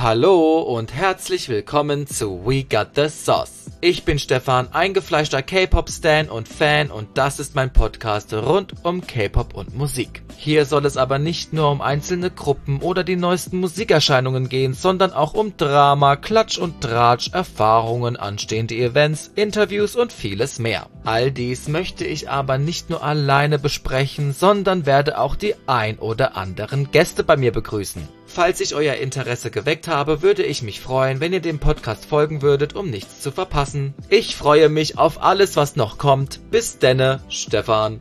Hallo und herzlich willkommen zu We Got the Sauce. Ich bin Stefan, eingefleischter K-Pop-Stan und Fan und das ist mein Podcast rund um K-Pop und Musik. Hier soll es aber nicht nur um einzelne Gruppen oder die neuesten Musikerscheinungen gehen, sondern auch um Drama, Klatsch und Tratsch, Erfahrungen, anstehende Events, Interviews und vieles mehr. All dies möchte ich aber nicht nur alleine besprechen, sondern werde auch die ein oder anderen Gäste bei mir begrüßen. Falls ich euer Interesse geweckt habe, würde ich mich freuen, wenn ihr dem Podcast folgen würdet, um nichts zu verpassen. Ich freue mich auf alles, was noch kommt. Bis denne, Stefan.